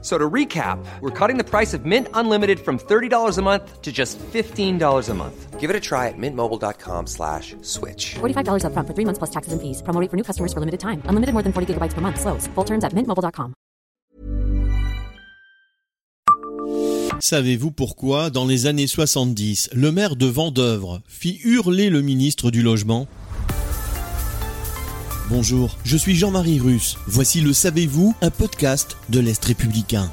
So to recap, we're cutting the price of Mint Unlimited from $30 a month to just $15 a month. Give it a try at mintmobile.com slash switch. $45 upfront for three months plus taxes and fees. Promo rate for new customers for limited time. Unlimited more than 40 gigabytes per month. Slows. Full terms at mintmobile.com. Savez-vous pourquoi, dans les années 70, le maire de Vendeuvre fit hurler le ministre du Logement? Bonjour, je suis Jean-Marie Russe. Voici le Savez-vous, un podcast de l'Est républicain.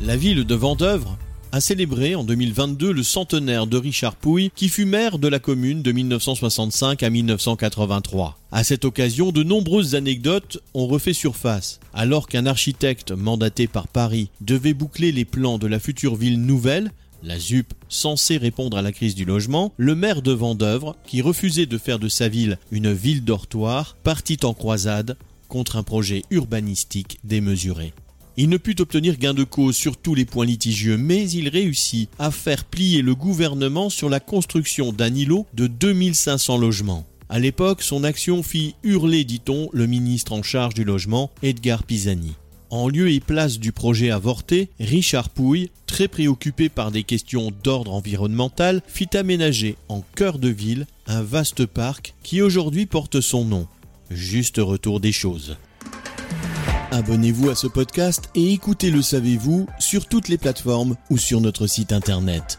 La ville de Vendeuvre a célébré en 2022 le centenaire de Richard Pouille, qui fut maire de la commune de 1965 à 1983. À cette occasion, de nombreuses anecdotes ont refait surface. Alors qu'un architecte mandaté par Paris devait boucler les plans de la future ville nouvelle, la ZUP, censée répondre à la crise du logement, le maire de Vendœuvre, qui refusait de faire de sa ville une ville dortoir, partit en croisade contre un projet urbanistique démesuré. Il ne put obtenir gain de cause sur tous les points litigieux, mais il réussit à faire plier le gouvernement sur la construction d'un îlot de 2500 logements. À l'époque, son action fit hurler, dit-on, le ministre en charge du logement, Edgar Pisani. En lieu et place du projet avorté, Richard Pouille, très préoccupé par des questions d'ordre environnemental, fit aménager en cœur de ville un vaste parc qui aujourd'hui porte son nom. Juste retour des choses. Abonnez-vous à ce podcast et écoutez Le Savez-vous sur toutes les plateformes ou sur notre site internet.